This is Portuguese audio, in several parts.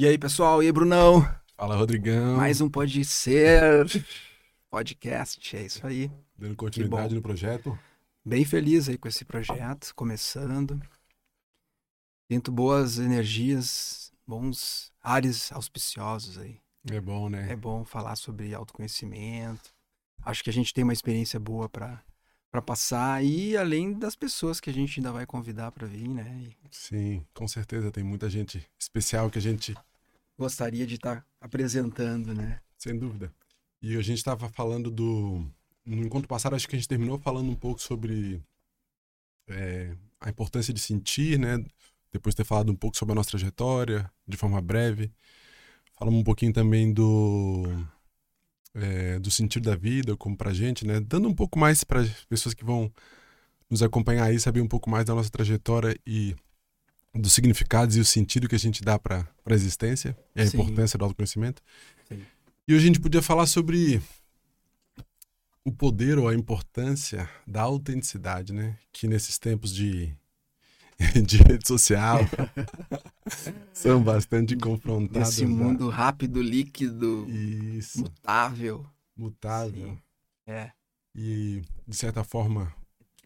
E aí, pessoal? E aí, Brunão? Fala, Rodrigão. Mais um Pode Ser podcast, é isso aí. Dando continuidade no projeto. Bem feliz aí com esse projeto, começando. Sinto boas energias, bons ares auspiciosos aí. É bom, né? É bom falar sobre autoconhecimento. Acho que a gente tem uma experiência boa para para passar e além das pessoas que a gente ainda vai convidar para vir, né? E Sim, com certeza tem muita gente especial que a gente, gostaria de estar apresentando, né? sem dúvida. E a gente estava falando do. No encontro passado, acho que a gente terminou falando um pouco sobre é, a importância de sentir, né? Depois de ter falado um pouco sobre a nossa trajetória, de forma breve. Falamos um pouquinho também do. é, do sentido da vida, como pra gente, né? Dando um pouco mais para pessoas que vão nos acompanhar aí, saber um pouco mais da nossa trajetória e dos significados e o sentido que a gente dá para a existência e a Sim. importância do autoconhecimento. Sim. E hoje a gente podia falar sobre o poder ou a importância da autenticidade, né? Que nesses tempos de, de rede social são bastante confrontados. Nesse mundo rápido, líquido, Isso, mutável. mutável. Sim. É. E, de certa forma,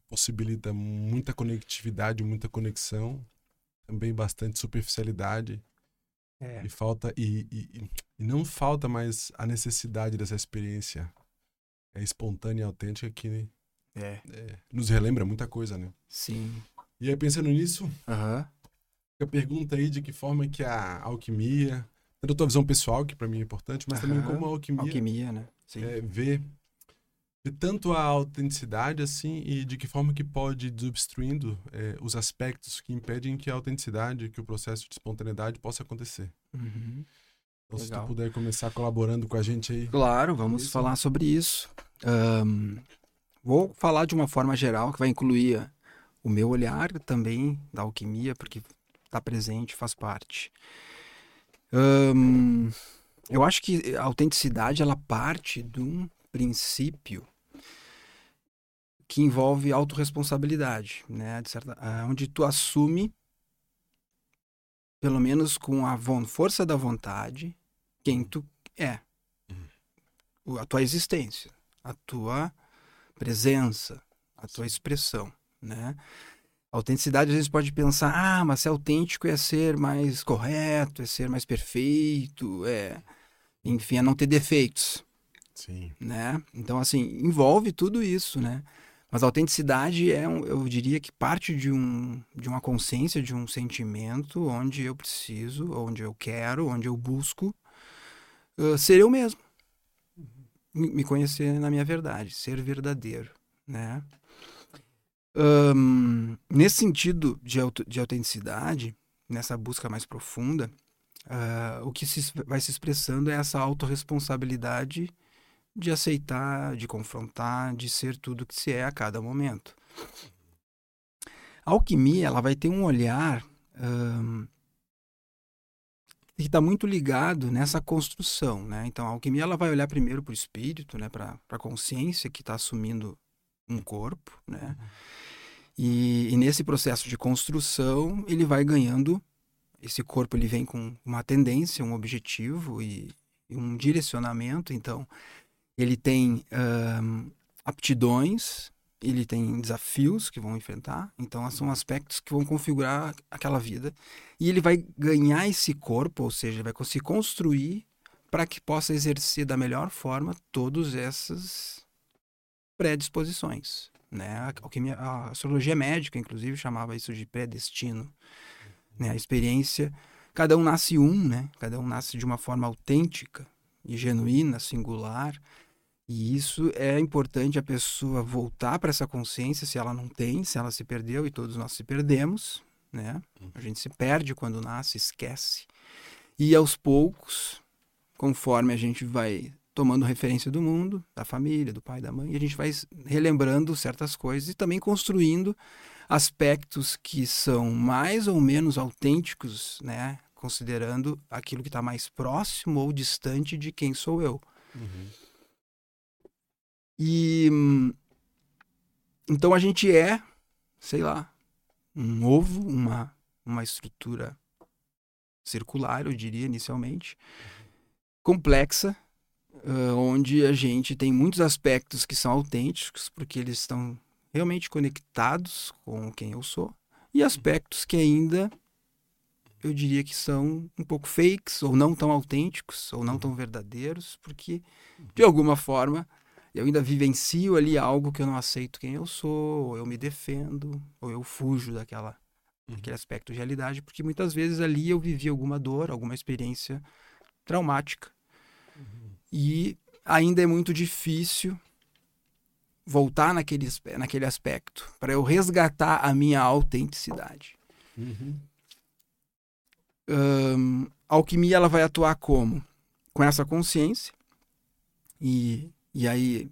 possibilita muita conectividade, muita conexão, também bastante superficialidade. É. E falta e, e, e não falta mais a necessidade dessa experiência é, espontânea e autêntica que É. é, nos relembra muita coisa, né? Sim. E aí pensando nisso, fica a pergunta aí de que forma que a alquimia, tanto a tua visão pessoal, que para mim é importante, mas também como a alquimia, Alquimia, né? Sim. é, vê, vê tanto a autenticidade assim e de que forma que pode ir desobstruindo é, os aspectos que impedem que a autenticidade, que o processo de espontaneidade possa acontecer. Uhum. Então, se tu Legal. puder começar colaborando com a gente aí. Claro, vamos Isso. falar sobre isso. Ahn, vou falar de uma forma geral que vai incluir o meu olhar também da alquimia, porque está presente, faz parte. Ahn, eu acho que a autenticidade ela parte de um princípio que envolve autorresponsabilidade, né? Certa, ah, onde tu assume, pelo menos com a força da vontade, quem tu é o- a tua existência, a tua presença, a tua expressão, né? A autenticidade às vezes pode pensar, ah, mas ser autêntico é ser mais correto, é ser mais perfeito, é, enfim, é não ter defeitos, Sim. né? Então assim envolve tudo isso, né? Mas a autenticidade é, um, eu diria que parte de um de uma consciência, de um sentimento onde eu preciso, onde eu quero, onde eu busco uh, ser eu mesmo me me conhecer na minha verdade, ser verdadeiro, né? Ahn, nesse sentido de, de autenticidade, nessa busca mais profunda, ah, o que se, vai se expressando é essa autorresponsabilidade de aceitar, de confrontar, de ser tudo que se é a cada momento. A alquimia, ela vai ter um olhar que está muito ligado nessa construção, né? Então, a alquimia ela vai olhar primeiro para o espírito, né? Para a consciência que está assumindo um corpo, né? E, e nesse processo de construção, ele vai ganhando. Esse corpo ele vem com uma tendência, um objetivo e, e um direcionamento. Então, ele tem aptidões, ele tem desafios que vão enfrentar. Então, são aspectos que vão configurar aquela vida. E ele vai ganhar esse corpo, ou seja, vai conseguir construir para que possa exercer da melhor forma todas essas predisposições. Né? A, alquimia- a astrologia médica, inclusive, chamava isso de predestino. Né? A experiência. Cada um nasce um, né? Cada um nasce de uma forma autêntica e genuína, singular. E isso é importante a pessoa voltar para essa consciência, se ela não tem, se ela se perdeu, e todos nós se perdemos, né? A gente se perde quando nasce, esquece. E aos poucos, conforme a gente vai tomando referência do mundo, da família, do pai, da mãe, a gente vai relembrando certas coisas e também construindo aspectos que são mais ou menos autênticos, né? Considerando aquilo que está mais próximo ou distante de quem sou eu. Uhum. E então a gente é, sei lá, um ovo, uma, uma estrutura circular, eu diria inicialmente, complexa, uh, onde a gente tem muitos aspectos que são autênticos, porque eles estão realmente conectados com quem eu sou, e aspectos que ainda eu diria que são um pouco fakes, ou não tão autênticos, ou não tão verdadeiros, porque de alguma forma eu ainda vivencio ali algo que eu não aceito quem eu sou, ou eu me defendo, ou eu fujo daquela uhum. aquele aspecto de realidade, porque muitas vezes ali eu vivi alguma dor, alguma experiência traumática. Uhum. E ainda é muito difícil voltar naquele, naquele aspecto, para eu resgatar a minha autenticidade. Uhum. Um, a alquimia ela vai atuar como? Com essa consciência e, e aí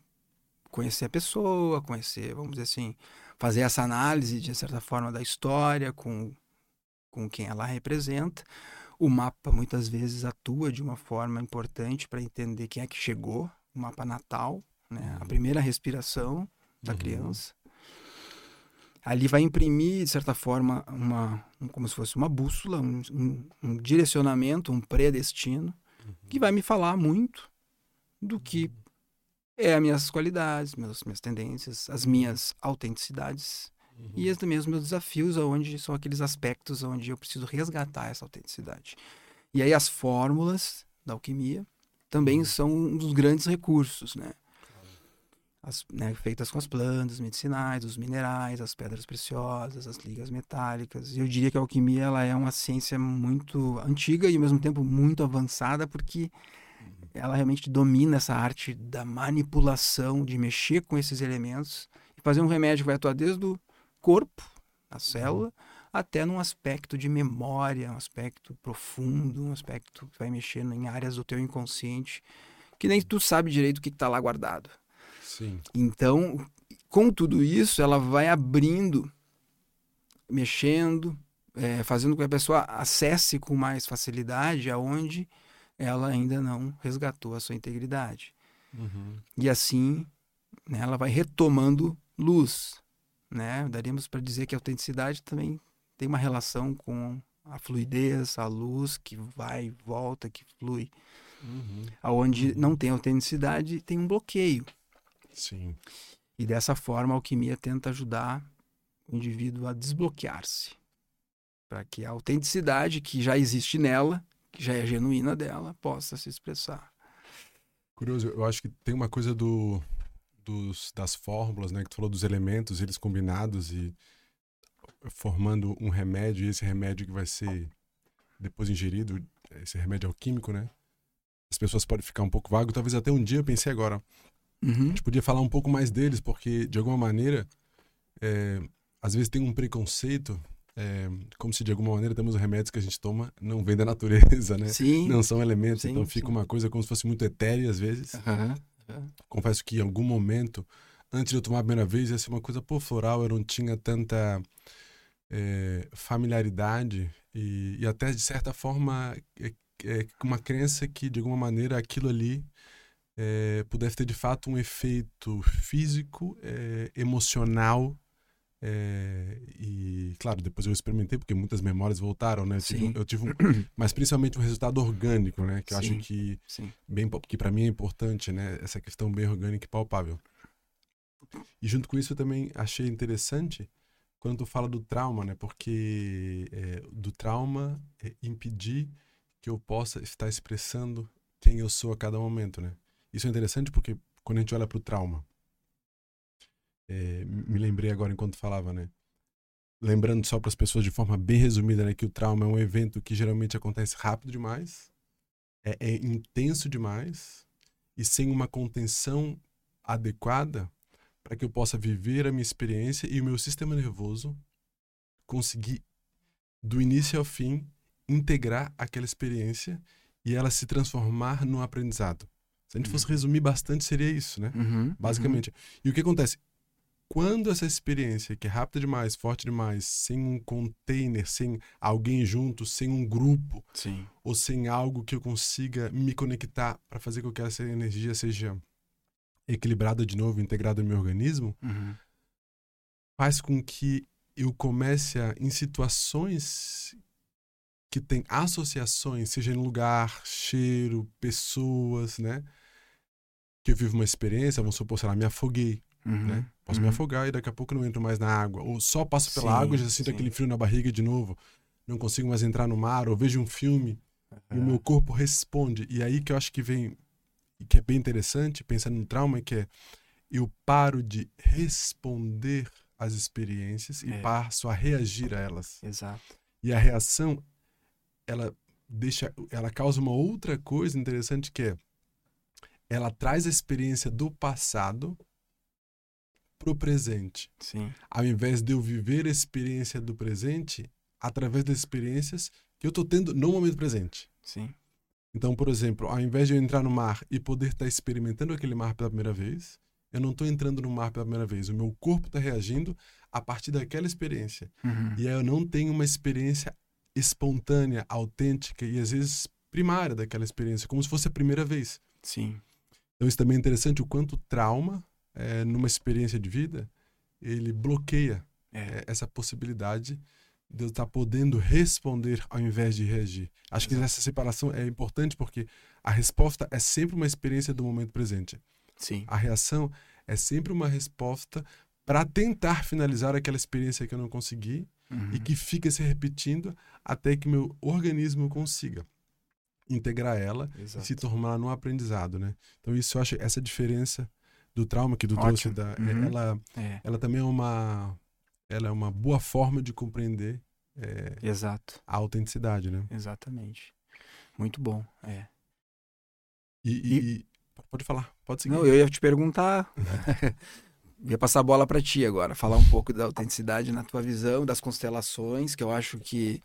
conhecer a pessoa, conhecer, vamos dizer assim, fazer essa análise de certa forma da história com, com quem ela representa. O mapa muitas vezes atua de uma forma importante para entender quem é que chegou, o mapa natal, né? a primeira respiração da uhum. criança. Ali vai imprimir, de certa forma, uma, um, como se fosse uma bússola, um, um, um direcionamento, um predestino, uhum. que vai me falar muito do que uhum. É as minhas qualidades, meus, minhas tendências, as minhas autenticidades uhum. e também os meus desafios, onde são aqueles aspectos onde eu preciso resgatar essa autenticidade. E aí as fórmulas da alquimia também uhum. são um dos grandes recursos, né? as, né, feitas com as plantas medicinais, os minerais, as pedras preciosas, as ligas metálicas. Eu diria que a alquimia ela é uma ciência muito antiga e ao mesmo tempo muito avançada porque ela realmente domina essa arte da manipulação, de mexer com esses elementos e fazer um remédio que vai atuar desde o corpo, a célula, uhum. até num aspecto de memória, um aspecto profundo, um aspecto que vai mexendo em áreas do teu inconsciente que nem tu sabe direito o que está lá guardado. Sim. Então, com tudo isso, ela vai abrindo, mexendo, é, fazendo com que a pessoa acesse com mais facilidade aonde ela ainda não resgatou a sua integridade. Uhum. E assim, né, ela vai retomando luz. Né? Daríamos para dizer que a autenticidade também tem uma relação com a fluidez, a luz que vai e volta, que flui. Uhum. Onde uhum. não tem autenticidade, tem um bloqueio. Sim. E dessa forma a alquimia tenta ajudar o indivíduo a desbloquear-se. Para que a autenticidade que já existe nela, que já é genuína dela, possa se expressar. Curioso, eu acho que tem uma coisa do, dos, das fórmulas, né? Que tu falou dos elementos, eles combinados e formando um remédio, e esse remédio que vai ser depois ingerido, esse remédio alquímico, né? As pessoas podem ficar um pouco vago. Talvez até um dia eu pensei agora, Uhum. A gente podia falar um pouco mais deles, porque, de alguma maneira, é, às vezes tem um preconceito, é, como se de alguma maneira temos remédios que a gente toma não vem da natureza, né? Sim. Não são elementos, sim, então fica sim. uma coisa como se fosse muito etérea às vezes. Uhum. Confesso que em algum momento, antes de eu tomar a primeira vez, ia ser uma coisa, pô, floral, eu não tinha tanta é, familiaridade e, e, até, de certa forma, é, é uma crença que, de alguma maneira, aquilo ali é, pudesse ter de fato um efeito físico, é, emocional. É, e claro, depois eu experimentei porque muitas memórias voltaram, né? Eu tive, eu tive um, mas principalmente um resultado orgânico, né? Que eu Sim. acho que Sim. bem que para mim é importante, né? Essa questão bem orgânica e palpável. E junto com isso eu também achei interessante quando tu fala do trauma, né? Porque é, do trauma é impedir que eu possa estar expressando quem eu sou a cada momento, né? Isso é interessante porque quando a gente olha para o trauma, é, me lembrei agora enquanto falava, né? Lembrando só para as pessoas de forma bem resumida, né, que o trauma é um evento que geralmente acontece rápido demais, é, é intenso demais e sem uma contenção adequada para que eu possa viver a minha experiência e o meu sistema nervoso conseguir do início ao fim integrar aquela experiência e ela se transformar no aprendizado. Se a gente fosse uhum. resumir bastante, seria isso, né? Uhum, Basicamente. Uhum. E o que acontece? Quando essa experiência, que é rápida demais, forte demais, sem um container, sem alguém junto, sem um grupo, Sim. ou sem algo que eu consiga me conectar para fazer com que essa energia seja equilibrada de novo, integrada no meu organismo, uhum. faz com que eu comece a, em situações que tem associações, seja em lugar, cheiro, pessoas, né? Que eu vivo uma experiência, vamos supor, sei lá, me afoguei, Uhum. né? Posso uhum. me afogar e daqui a pouco não entro mais na água. Ou só passo pela Sim, água e já sinto sim. aquele frio na barriga de novo. Não consigo mais entrar no mar, ou vejo um filme e o meu corpo responde. E aí que eu acho que vem, e que é bem interessante, pensando no trauma, que é eu paro de responder às experiências e É. passo a reagir a elas. Exato. E a reação, ela deixa, ela causa uma outra coisa interessante que é, ela traz a experiência do passado pro presente. Sim. Ao invés de eu viver a experiência do presente através das experiências que eu estou tendo no momento presente. Sim. Então, por exemplo, ao invés de eu entrar no mar e poder estar experimentando aquele mar pela primeira vez, eu não estou entrando no mar pela primeira vez. O meu corpo está reagindo a partir daquela experiência. Uhum. E aí eu não tenho uma experiência espontânea, autêntica e às vezes primária daquela experiência, como se fosse a primeira vez. Sim. Então isso também é interessante o quanto trauma, eh, numa experiência de vida, ele bloqueia É. eh, essa possibilidade de eu estar podendo responder ao invés de reagir. Acho que Exato. essa separação é importante porque a resposta é sempre uma experiência do momento presente. Sim. A reação é sempre uma resposta para tentar finalizar aquela experiência que eu não consegui Uhum. e que fica se repetindo até que meu organismo consiga integrar ela e Exato. se tornar num aprendizado, né? Então isso eu acho essa diferença do trauma que tu trouxe da, Uhum. ela É. ela também é uma ela é uma boa forma de compreender é, Exato. a autenticidade, né? Exatamente. Muito bom. É. E, e- e- pode falar, pode seguir. Não, eu ia te perguntar. ia passar a bola para ti agora, falar um pouco da autenticidade na tua visão, das constelações, que eu acho que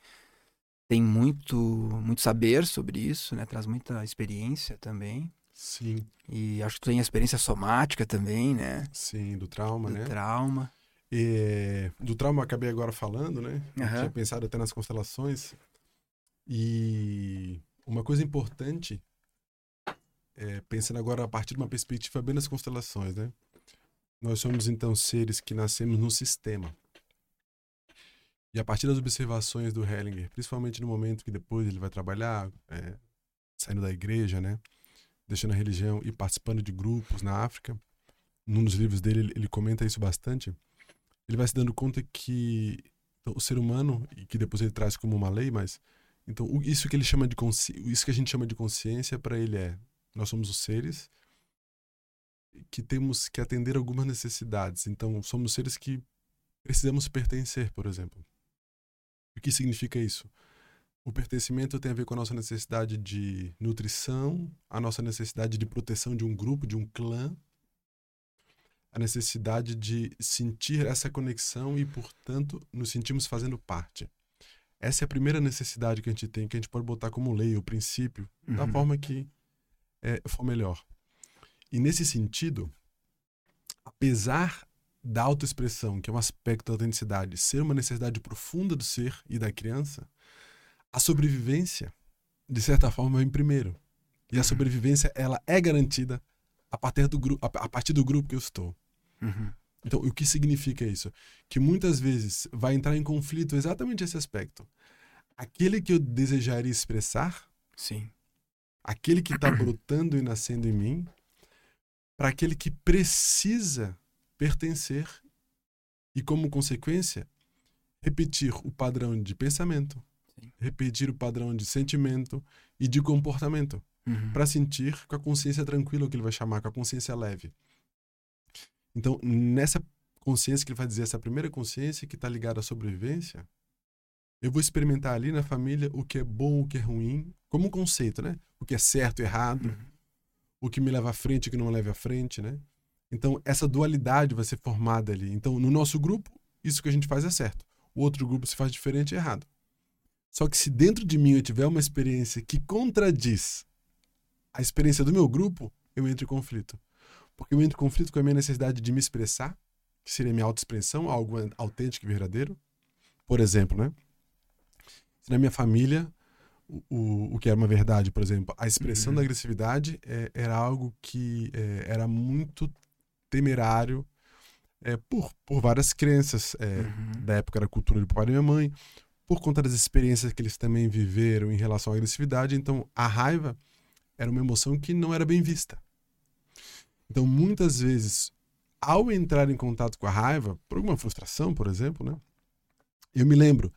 tem muito, muito saber sobre isso, né? Traz muita experiência também. Sim, E acho que tu tem experiência somática também, né? sim, do trauma, Do né? trauma. É, do trauma eu acabei agora falando, né? Eu Aham. Tinha pensado até nas constelações. E uma coisa importante, é, pensando agora a partir de uma perspectiva bem das constelações, né? Nós somos então seres que nascemos num sistema. E a partir das observações do Hellinger, principalmente no momento que depois ele vai trabalhar, é, saindo da igreja, né? Deixando a religião e participando de grupos na África, num dos livros dele ele- comenta isso bastante ele vai se dando conta que então, o ser humano e que depois ele traz como uma lei, mas então isso que ele chama de isso que a gente chama de consciência para ele é nós somos os seres que temos que atender algumas necessidades. Então somos seres que precisamos pertencer, por exemplo. O que significa isso? O pertencimento tem a ver com a nossa necessidade de nutrição, a nossa necessidade de proteção de um grupo, de um clã, a necessidade de sentir essa conexão e, portanto, nos sentimos fazendo parte. Essa é a primeira necessidade que a gente tem, que a gente pode botar como lei ou princípio, da Uhum. forma que é, for melhor. E nesse sentido, apesar da autoexpressão, que é um aspecto da autenticidade, ser uma necessidade profunda do ser e da criança, a sobrevivência, de certa forma, vem primeiro. E a Uhum. sobrevivência, ela é garantida a partir do, gru a a partir do grupo que eu estou. Uhum. Então, o que significa isso? Que muitas vezes vai entrar em conflito exatamente esse aspecto. Aquele que eu desejaria expressar, Sim. aquele que está brotando e nascendo em mim, para aquele que precisa pertencer e, como consequência, repetir o padrão de pensamento, Sim. repetir o padrão de sentimento e de comportamento, Uhum. para sentir com a consciência tranquila, o que ele vai chamar, com a consciência leve. Então, nessa consciência que ele vai dizer, essa primeira consciência que está ligada à sobrevivência, eu vou experimentar ali na família o que é bom, o que é ruim, como um conceito, né? O que é certo, errado, Uhum. o que me leva à frente, o que não me leva à frente, né? Então, essa dualidade vai ser formada ali. Então, no nosso grupo, isso que a gente faz é certo. O outro grupo se faz diferente é errado. Só que se dentro de mim eu tiver uma experiência que contradiz a experiência do meu grupo, eu entro em conflito. Porque eu entro em conflito com a minha necessidade de me expressar, que seria minha autoexpressão, algo autêntico e verdadeiro. Por exemplo, né? Se na minha família o, o, o que era uma verdade, por exemplo, a expressão Uhum. da agressividade é, era algo que é, era muito temerário é, por, por várias crenças. é, Uhum. Da época era a cultura do pai e da minha mãe, por conta das experiências que eles também viveram em relação à agressividade, então a raiva era uma emoção que não era bem vista. Então, muitas vezes, ao entrar em contato com a raiva, por alguma frustração, por exemplo, né? Eu me lembro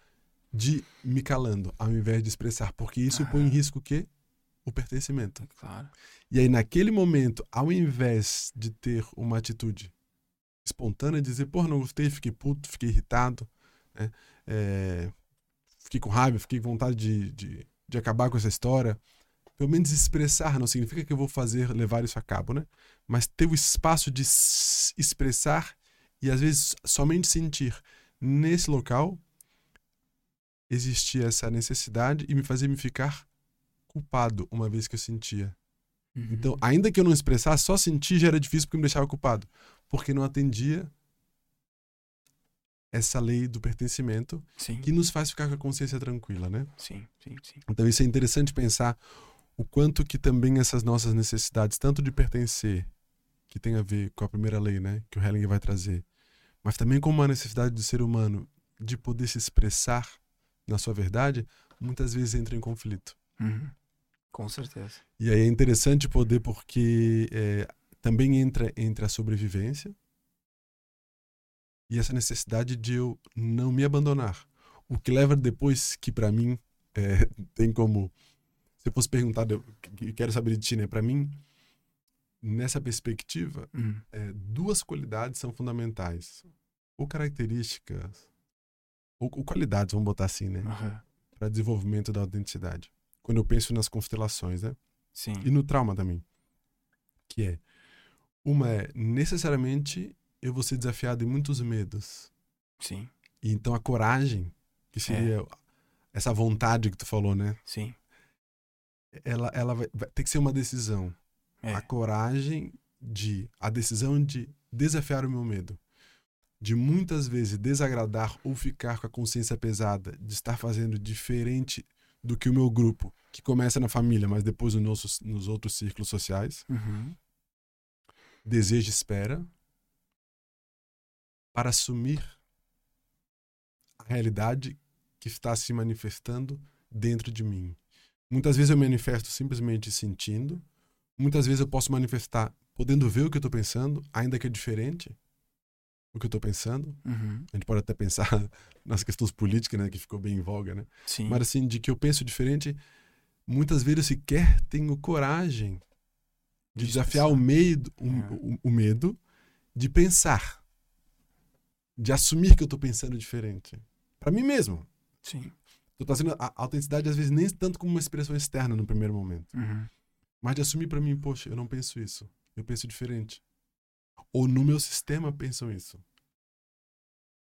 de me calando ao invés de expressar, porque isso põe em risco o quê? O pertencimento. Claro. E aí, naquele momento, ao invés de ter uma atitude espontânea, dizer, porra, não gostei, fiquei puto, fiquei irritado, né? É, fiquei com raiva, fiquei com vontade de, de, de acabar com essa história. Pelo menos expressar não significa que eu vou fazer, levar isso a cabo, né? Mas ter o espaço de expressar e às vezes somente sentir nesse local existia essa necessidade e me fazia me ficar culpado uma vez que eu sentia. Uhum. Então, ainda que eu não expressasse, só sentir já era difícil porque me deixava culpado, porque não atendia essa lei do pertencimento sim. que nos faz ficar com a consciência tranquila, né? Sim, sim, sim. Então isso é interessante pensar o quanto que também essas nossas necessidades, tanto de pertencer, que tem a ver com a primeira lei, né, que o Hellinger vai trazer, mas também com uma necessidade do ser humano de poder se expressar na sua verdade, muitas vezes entra em conflito. Uhum. Com certeza. E aí é interessante poder porque é, também entra entre a sobrevivência e essa necessidade de eu não me abandonar. O que leva depois que para mim é, tem como se eu fosse perguntar, eu quero saber de ti, né? Para mim, nessa perspectiva, uhum. é, duas qualidades são fundamentais, ou características, ou, ou qualidades, vamos botar assim, né? Uhum. Para desenvolvimento da autenticidade. Quando eu penso nas constelações, né? Sim. E no trauma também, que é uma é necessariamente eu vou ser desafiado em muitos medos. Sim. E então a coragem, que seria é. essa vontade que tu falou, né? Sim. Ela, ela vai, vai ter que ser uma decisão. É. A coragem de. A decisão de desafiar o meu medo. De muitas vezes desagradar ou ficar com a consciência pesada de estar fazendo diferente do que o meu grupo, que começa na família, mas depois nos, outros círculos sociais. Uhum. Desejo e espera para assumir a realidade que está se manifestando dentro de mim. Muitas vezes eu manifesto simplesmente sentindo, muitas vezes eu posso manifestar podendo ver o que eu estou pensando, ainda que é diferente o que eu estou pensando. Uhum. A gente pode até pensar nas questões políticas, né, que ficou bem em voga, né? Sim. Mas assim, de que eu penso diferente, muitas vezes eu sequer tenho coragem de, de desafiar o, medo, o, é. o, o medo de pensar de assumir que eu tô pensando diferente. para mim mesmo. Sim. Tô trazendo a autenticidade, às vezes, nem tanto como uma expressão externa no primeiro momento. Uhum. Mas de assumir para mim, poxa, eu não penso isso. Eu penso diferente. Ou no meu sistema pensam isso.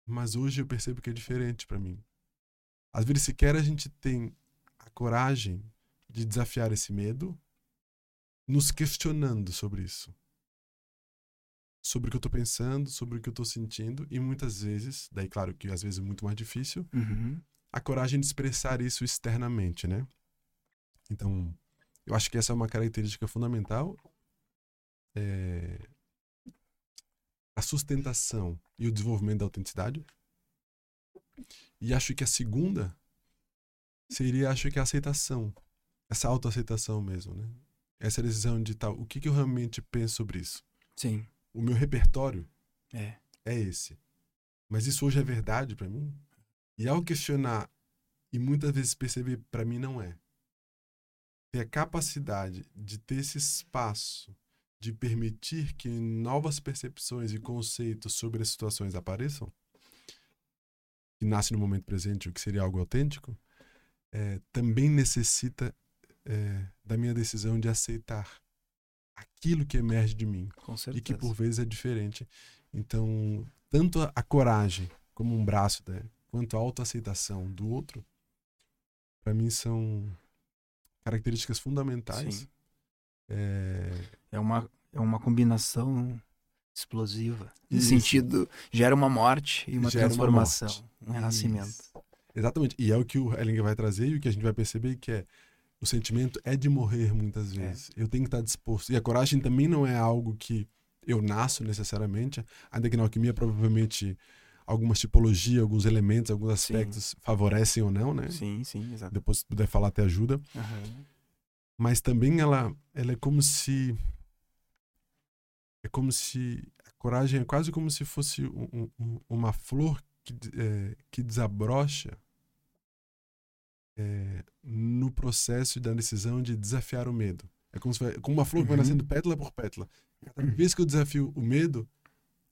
Mas hoje eu percebo que é diferente para mim. Às vezes, sequer a gente tem a coragem de desafiar esse medo, nos questionando sobre isso sobre o que eu tô pensando, sobre o que eu tô sentindo, e muitas vezes, daí claro que às vezes é muito mais difícil, uhum. a coragem de expressar isso externamente, né? Então, eu acho que essa é uma característica fundamental. É... A sustentação e o desenvolvimento da autenticidade. E acho que a segunda seria, acho que a aceitação. Essa autoaceitação mesmo, né? Essa decisão de tal, o que, que eu realmente penso sobre isso? Sim o meu repertório é, é esse. Mas isso hoje é verdade para mim? E ao questionar e muitas vezes perceber para mim não é. Ter a capacidade de ter esse espaço de permitir que novas percepções e conceitos sobre as situações apareçam, que nasce no momento presente, o que seria algo autêntico, é, também necessita é, da minha decisão de aceitar aquilo que emerge de mim. E que por vezes é diferente. Então, tanto a, a coragem como um braço, né, quanto a autoaceitação do outro, para mim são características fundamentais. É... é uma é uma combinação explosiva. No sentido, gera uma morte e uma Gera uma transformação, morte. um renascimento. Isso. Exatamente. E é o que o Hellinger vai trazer e o que a gente vai perceber que é o sentimento é de morrer muitas É. vezes. Eu tenho que estar disposto. E a coragem também não é algo que eu nasço necessariamente, ainda que na alquimia provavelmente algumas tipologias, alguns elementos, alguns aspectos sim. favorecem ou não, né? Sim, sim, exato. Depois se puder falar até ajuda. Uhum. Mas também ela, ela é como se é como se a coragem é quase como se fosse um, um, uma flor que, é, que desabrocha é, no processo da decisão de desafiar o medo. É como, se, como uma flor que vai uhum. nascendo pétala por pétala. Cada vez que eu desafio o medo,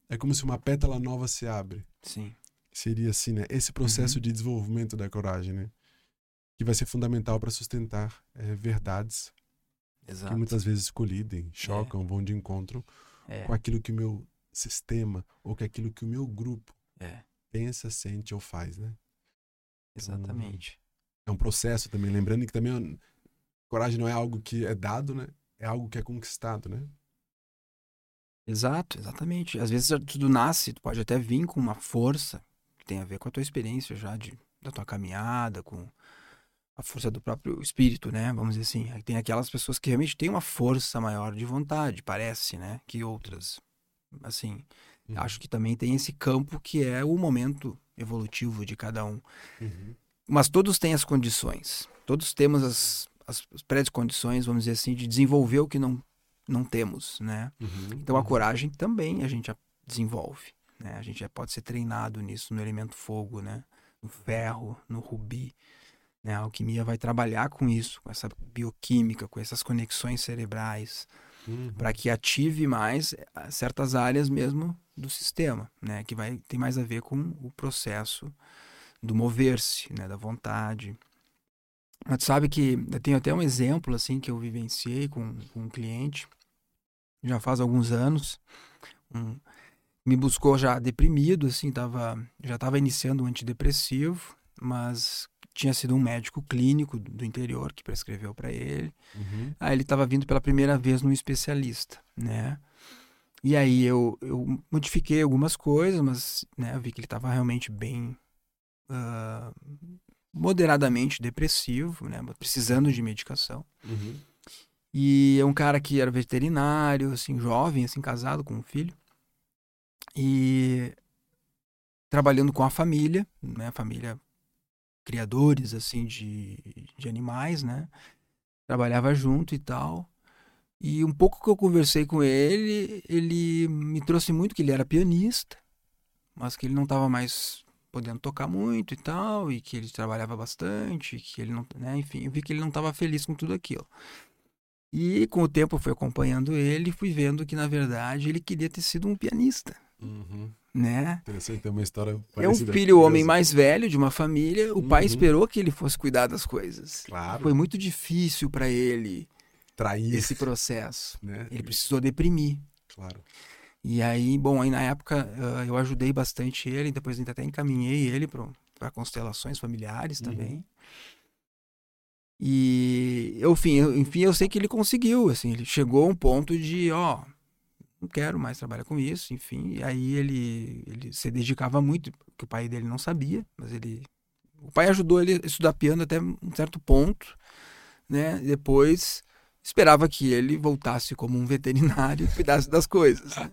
é como se uma pétala nova se abre. Sim. Seria assim, né? Esse processo uhum. de desenvolvimento da coragem, né? Que vai ser fundamental para sustentar é, verdades Exato. que muitas vezes colidem, chocam, é. vão de encontro é. com aquilo que o meu sistema ou com aquilo que o meu grupo é. pensa, sente ou faz, né? Exatamente. É um processo também, lembrando que também coragem não é algo que é dado, né? É algo que é conquistado, né? Exato, exatamente. Às vezes tudo nasce, tu pode até vir com uma força que tem a ver com a tua experiência já de da tua caminhada, com a força do próprio espírito, né? Vamos dizer assim. Tem aquelas pessoas que realmente têm uma força maior de vontade, parece, né? Que outras. Assim, uhum. acho que também tem esse campo que é o momento evolutivo de cada um. Uhum. Mas todos têm as condições. Todos temos as, as pré-condições, vamos dizer assim, de desenvolver o que não, não temos, né? Uhum. Então a uhum. coragem também a gente desenvolve, né? A gente já pode ser treinado nisso, no elemento fogo, né? No ferro, no rubi. Né? A alquimia vai trabalhar com isso, com essa bioquímica, com essas conexões cerebrais, uhum. para que ative mais eh, certas áreas mesmo do sistema, né? Que vai ter mais a ver com o processo do mover-se, né? Da vontade. Mas sabe que eu tenho até um exemplo assim que eu vivenciei com, com um cliente já faz alguns anos. Um, me buscou já deprimido, assim, tava, já estava iniciando um antidepressivo, mas tinha sido um médico clínico do interior que prescreveu para ele. Uhum. Aí ele estava vindo pela primeira vez num especialista, né? E aí eu, eu modifiquei algumas coisas, mas né, eu vi que ele estava realmente bem uh, moderadamente depressivo, né? Precisando de medicação. Uhum. E é um cara que era veterinário, assim, jovem, assim, casado com um filho. E trabalhando com a família, né? Família criadores assim de, de animais, né? Trabalhava junto e tal. E um pouco que eu conversei com ele, ele me trouxe muito que ele era pianista, mas que ele não estava mais podendo tocar muito e tal, e que ele trabalhava bastante, que ele não, né, enfim, eu vi que ele não estava feliz com tudo aquilo. E com o tempo eu fui acompanhando ele e fui vendo que na verdade ele queria ter sido um pianista. Uhum né? Interessante, tem uma história É um filho homem mais velho de uma família, o uhum. pai esperou que ele fosse cuidar das coisas. Claro. Foi muito difícil para ele trair esse processo. Né? Ele precisou deprimir. Claro. E aí, bom, aí na época uh, eu ajudei bastante ele, depois ainda até encaminhei ele para constelações familiares uhum. também. E, enfim, eu, enfim, eu sei que ele conseguiu, assim, ele chegou a um ponto de, ó, não quero mais trabalhar com isso, enfim. E aí ele, ele se dedicava muito, que o pai dele não sabia, mas ele. O pai ajudou ele a estudar piano até um certo ponto, né? Depois esperava que ele voltasse como um veterinário e cuidasse das coisas. Né?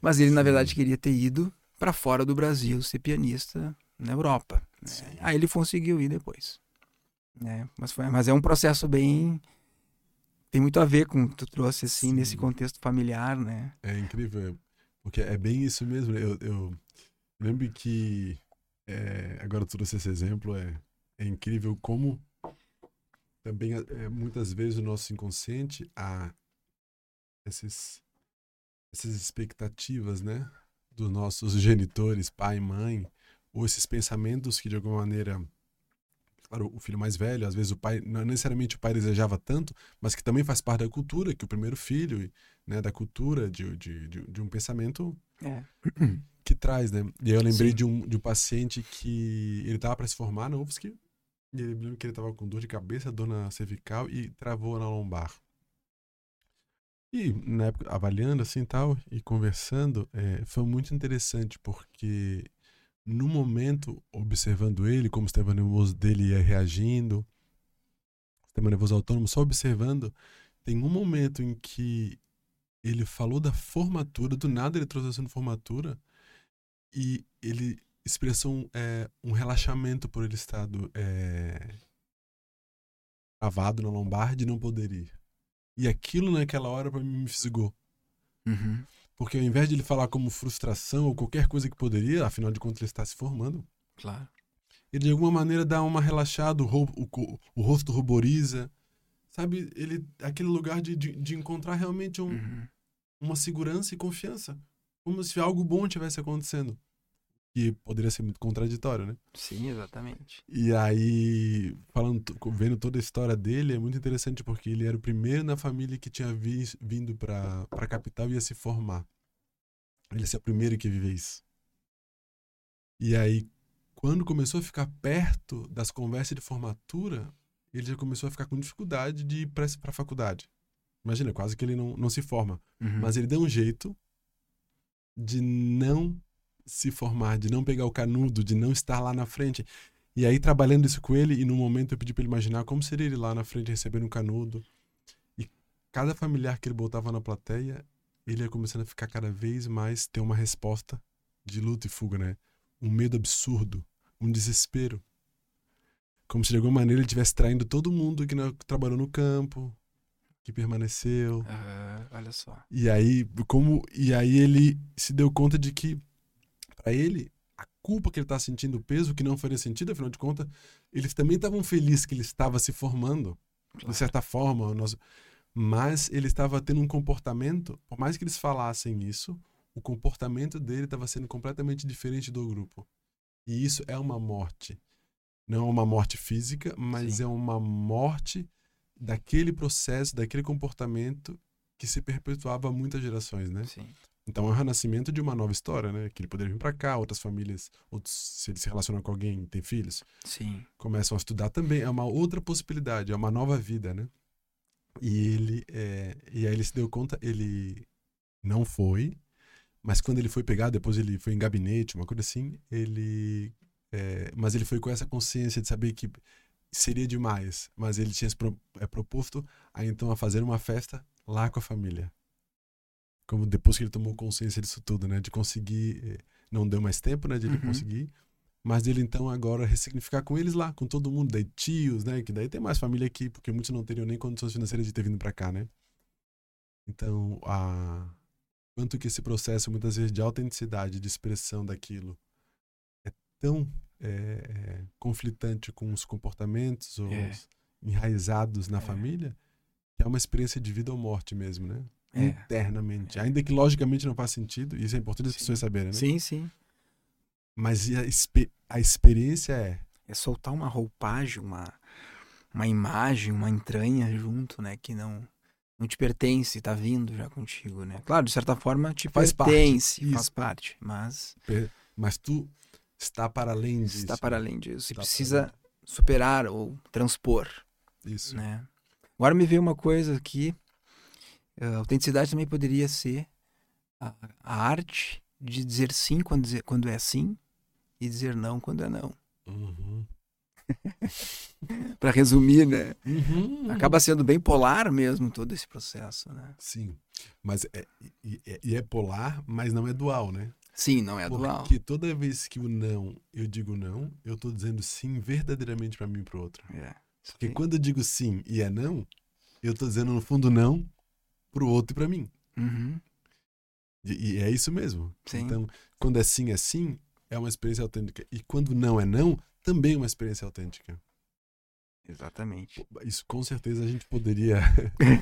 Mas ele, na verdade, queria ter ido para fora do Brasil ser pianista na Europa. Né? Aí ele conseguiu ir depois. Né? Mas, foi, mas é um processo bem tem muito a ver com o que tu trouxe, assim, Sim. nesse contexto familiar, né? É incrível, porque é bem isso mesmo. Né? Eu, eu lembro que, é, agora tu trouxe esse exemplo, é, é incrível como também é, muitas vezes o nosso inconsciente há esses, essas expectativas, né? Dos nossos genitores, pai e mãe, ou esses pensamentos que de alguma maneira claro, o filho mais velho, às vezes o pai, não necessariamente o pai desejava tanto, mas que também faz parte da cultura, que o primeiro filho, né, da cultura, de, de, de, de um pensamento é. que traz, né? E aí eu lembrei de um, de um paciente que ele estava para se formar na UFSC, e ele lembro que ele estava com dor de cabeça, dor na cervical e travou na lombar. E na época, avaliando assim tal, e conversando, é, foi muito interessante, porque no momento, observando ele, como o sistema nervoso dele ia reagindo, o sistema nervoso autônomo, só observando, tem um momento em que ele falou da formatura, do nada ele trouxe a formatura, e ele expressou um, é, um relaxamento por ele estar é, travado na lombar de não poder ir. E aquilo naquela hora para mim me fisgou. Uhum. Porque ao invés de ele falar como frustração ou qualquer coisa que poderia, afinal de contas ele está se formando. Claro. Ele de alguma maneira dá uma relaxada, o, o, o rosto ruboriza. Sabe, ele aquele lugar de, de, de encontrar realmente um, Uhum. uma segurança e confiança. Como se algo bom tivesse acontecendo. Que poderia ser muito contraditório, né? Sim, exatamente. E aí, falando, vendo toda a história dele, é muito interessante porque ele era o primeiro na família que tinha vi, vindo para a capital e ia se formar. Ele ia ser o primeiro que viver isso. E aí, quando começou a ficar perto das conversas de formatura, ele já começou a ficar com dificuldade de ir para a faculdade. Imagina, quase que ele não, não se forma. Uhum. Mas ele deu um jeito de não se formar, de não pegar o canudo, de não estar lá na frente. E aí, trabalhando isso com ele, e no momento eu pedi para ele imaginar como seria ele lá na frente recebendo um canudo. E cada familiar que ele botava na plateia, ele ia começando a ficar cada vez mais ter uma resposta de luta e fuga, né? Um medo absurdo, um desespero. Como se de alguma maneira ele estivesse traindo todo mundo que, não, trabalhou no campo, que permaneceu. Uhum. Olha só. E aí, como e aí ele se deu conta de que para ele a culpa que ele está sentindo, o peso que não faria sentido, afinal de contas, eles também estavam felizes que ele estava se formando, Claro. de certa forma, nós, mas ele estava tendo um comportamento, por mais que eles falassem isso, o comportamento dele estava sendo completamente diferente do grupo. E isso é uma morte. Não é uma morte física, mas Sim. é uma morte daquele processo, daquele comportamento que se perpetuava há muitas gerações, né? Sim. Então é o renascimento de uma nova história, né? Que ele poderia vir para cá, outras famílias, outros, se ele se relaciona com alguém, tem filhos, Sim. começam a estudar também. É uma outra possibilidade, é uma nova vida, né? E ele, é, e aí ele se deu conta, ele não foi, mas quando ele foi pegar, depois ele foi em gabinete, uma coisa assim, ele, é, mas ele foi com essa consciência de saber que seria demais, mas ele tinha se pro, é, proposto a então a fazer uma festa lá com a família como depois que ele tomou consciência disso tudo, né, de conseguir, eh, não deu mais tempo, né, de ele Uhum. conseguir, mas ele então agora ressignificar com eles lá, com todo mundo, daí tios, né, que daí tem mais família aqui, porque muitos não teriam nem condições financeiras de ter vindo para cá, né. Então, a quanto que esse processo muitas vezes de autenticidade, de expressão daquilo é tão é, é, conflitante com os comportamentos ou É. os enraizados na É. família, que é uma experiência de vida ou morte mesmo, né? É. internamente. Ainda que logicamente não faz sentido, isso é importante as Sim. pessoas saberem, né? Sim, sim. Mas e a, a experiência é. É soltar uma roupagem, uma, uma imagem, uma entranha junto, né? Que não, não te pertence, tá vindo já contigo, né? Claro, de certa forma te Faz parte. pertence, faz Isso. parte, mas Mas tu está para além disso. está para além disso. Está para precisa superar ou transpor, Isso. né? Agora me veio uma coisa aqui. A autenticidade também poderia ser a, a arte de dizer sim quando, dizer- quando é sim e dizer não quando é não. Uhum. Para resumir, né? Uhum. Acaba sendo bem polar mesmo todo esse processo, né? Sim. Mas é, e é polar, mas não é dual, né? Sim, não é dual. Porque toda vez que o não, eu digo não, eu tô dizendo sim verdadeiramente para mim e pro outro. É. Porque Sim. quando eu digo sim e é não, eu tô dizendo no fundo não pro outro e para mim. Uhum. E, e é isso mesmo. Sim. Então, quando é sim, é sim, é uma experiência autêntica. E quando não é não, também é uma experiência autêntica. Exatamente. Isso com certeza a gente poderia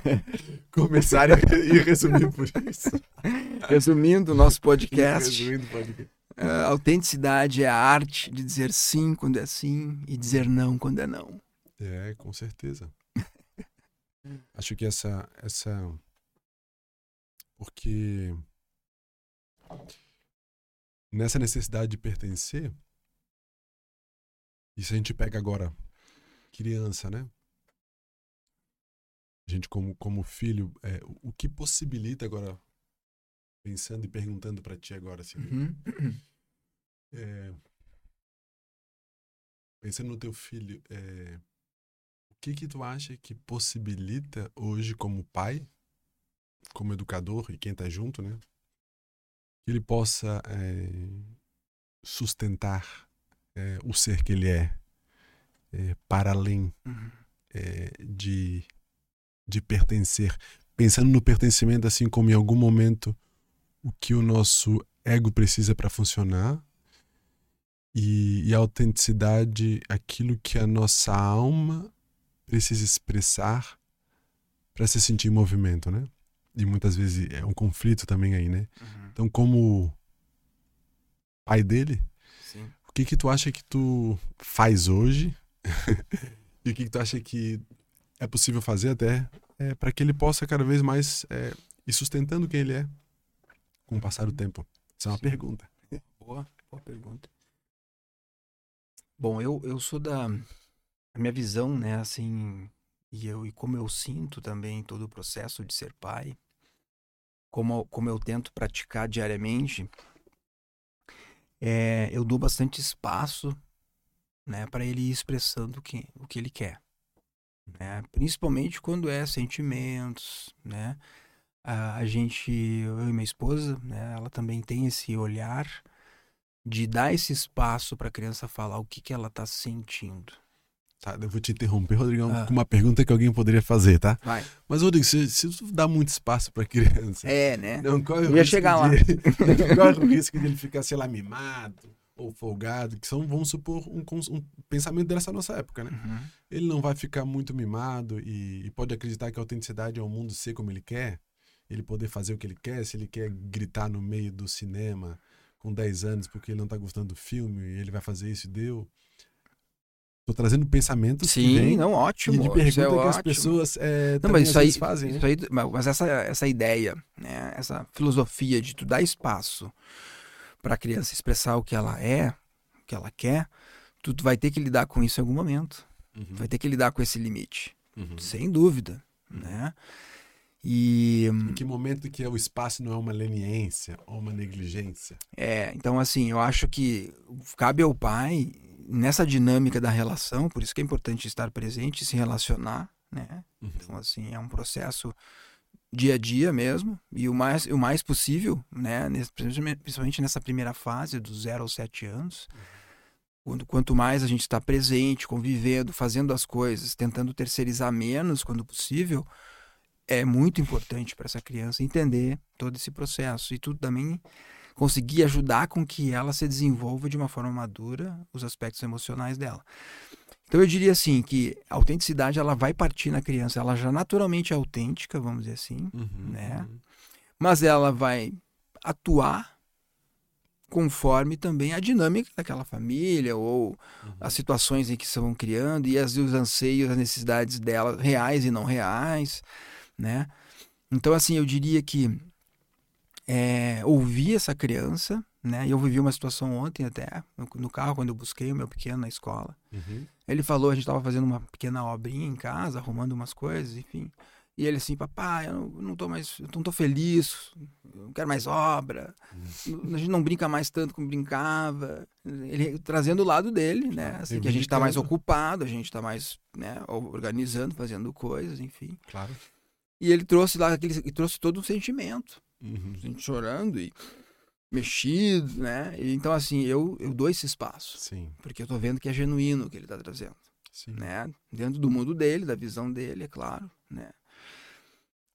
começar e resumir por isso. Resumindo o nosso podcast, Resumindo o podcast. a autenticidade é a arte de dizer sim quando é sim e dizer não quando é não. É, com certeza. Acho que essa, essa, porque nessa necessidade de pertencer, e se a gente pega agora criança, né? A gente como como filho, é, o- que possibilita agora pensando e perguntando para ti agora, assim, Uhum. é, pensando no teu filho, é, o que que tu acha que possibilita hoje como pai, como educador e quem tá junto, né? Que ele possa é, sustentar é, o ser que ele é, é para além Uhum. é, de, de pertencer. Pensando no pertencimento, assim como em algum momento o que o nosso ego precisa para funcionar e, e a autenticidade, aquilo que a nossa alma precisa expressar para se sentir em movimento, né? E muitas vezes é um conflito também aí, né? Uhum. Então, como pai dele, Sim. o que que tu acha que tu faz hoje e o que que tu acha que é possível fazer até é, para que ele possa cada vez mais é, ir sustentando quem ele é com o passar do tempo? Isso é uma Sim. pergunta. Boa, boa pergunta. Bom, eu, eu sou da. A minha visão, né, assim. E, eu, e como eu sinto também todo o processo de ser pai, como, como eu tento praticar diariamente, é, eu dou bastante espaço né, para ele ir expressando o que, o que ele quer. Né? Principalmente quando é sentimentos, né? A, a gente, eu e minha esposa, né, ela também tem esse olhar de dar esse espaço para a criança falar o que, que ela está sentindo. Tá, eu vou te interromper, Rodrigão, Ah. com uma pergunta que alguém poderia fazer, tá? Vai. Mas, Rodrigo, se, se dá muito espaço para criança, É, né? não corre o ia risco chegar lá. de- não corre o risco dele ficar, sei lá, mimado ou folgado, que são, vamos supor, um, um pensamento dessa nossa época, né? Uhum. ele não vai ficar muito mimado e, e pode acreditar que a autenticidade é o mundo ser como ele quer, ele poder fazer o que ele quer, se ele quer gritar no meio do cinema com 10 anos porque ele não tá gostando do filme, ele vai fazer isso e deu. Tô trazendo pensamentos que Sim, vêm não, ótimo. e de isso pergunta é que as ótimo. pessoas é, Não, também mas isso aí, fazem, né? isso aí, mas essa, essa ideia, né, essa filosofia de tu dar espaço para a criança expressar o que ela é, o que ela quer, tu, tu vai ter que lidar com isso em algum momento. Uhum, Tu vai ter que lidar com esse limite, uhum. sem dúvida, né? E Em que momento que o espaço não é uma leniência ou uma negligência? É, então assim, eu acho que cabe ao pai, nessa dinâmica da relação, por isso que é importante estar presente e se relacionar, né? Uhum. Então assim, é um processo dia a dia mesmo, e o mais, o mais possível, né? nesse- principalmente nessa primeira fase, dos 0 aos 7 anos, quando, quanto mais a gente está presente, convivendo, fazendo as coisas, tentando terceirizar menos quando possível, é muito importante para essa criança entender todo esse processo. E tudo também conseguir ajudar com que ela se desenvolva de uma forma madura os aspectos emocionais dela. Então eu diria assim que a autenticidade ela vai partir na criança, ela já naturalmente é autêntica, vamos dizer assim, Uhum, Né? uhum. mas ela vai atuar conforme também a dinâmica daquela família ou Uhum. as situações em que se vão criando e as, os anseios, as necessidades dela reais e não reais, né? Então assim eu diria que é, ouvir essa criança, né? E eu vivi uma situação ontem até no, carro quando eu busquei o meu pequeno na escola. Uhum. Ele falou, a gente estava fazendo uma pequena obrinha em casa, arrumando umas coisas, enfim. E ele assim, papai, eu não, não tô mais, eu não tô feliz, eu não quero mais obra, a gente não brinca mais tanto como brincava. Ele trazendo o lado dele, né? Assim, que a gente tá mais ocupado, a gente tá mais, né, organizando, fazendo coisas, enfim. Claro. E ele trouxe lá, aquele, ele trouxe todo um sentimento, Uhum. gente chorando e mexido, né? E, então, assim, eu, eu dou esse espaço, Sim, porque eu tô vendo que é genuíno o que ele tá trazendo sim. né? Dentro do mundo dele, da visão dele, é claro, né?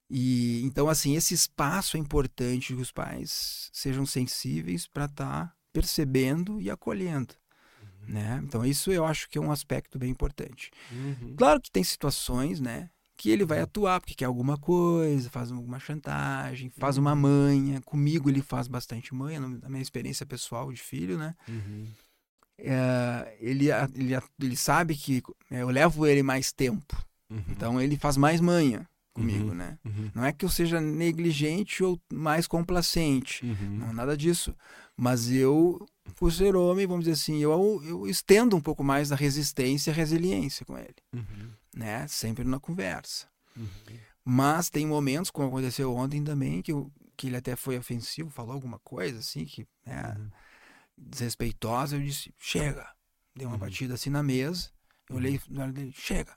E então assim, esse espaço é importante que os pais sejam sensíveis para estar percebendo e acolhendo, né? Então isso eu acho que é um aspecto bem importante. Uhum. Claro que tem situações, né, que ele vai atuar porque quer alguma coisa, faz alguma chantagem, faz uma manha. Comigo ele faz bastante manha, na minha experiência pessoal de filho, né? Uhum. É, ele, ele, ele sabe que é, eu levo ele mais tempo. Uhum. Então ele faz mais manha comigo, Uhum. né? Uhum. Não é que eu seja negligente ou mais complacente, Uhum. não nada disso. Mas eu, por ser homem, vamos dizer assim, eu, eu estendo um pouco mais a resistência e a resiliência com ele, Uhum. né? Sempre na conversa. Uhum. Mas tem momentos, como aconteceu ontem também, que, eu, que ele até foi ofensivo, falou alguma coisa assim, que né, Uhum. desrespeitosa. Eu disse, chega. Dei uma Uhum. batida assim na mesa. Eu olhei no olho dele, chega.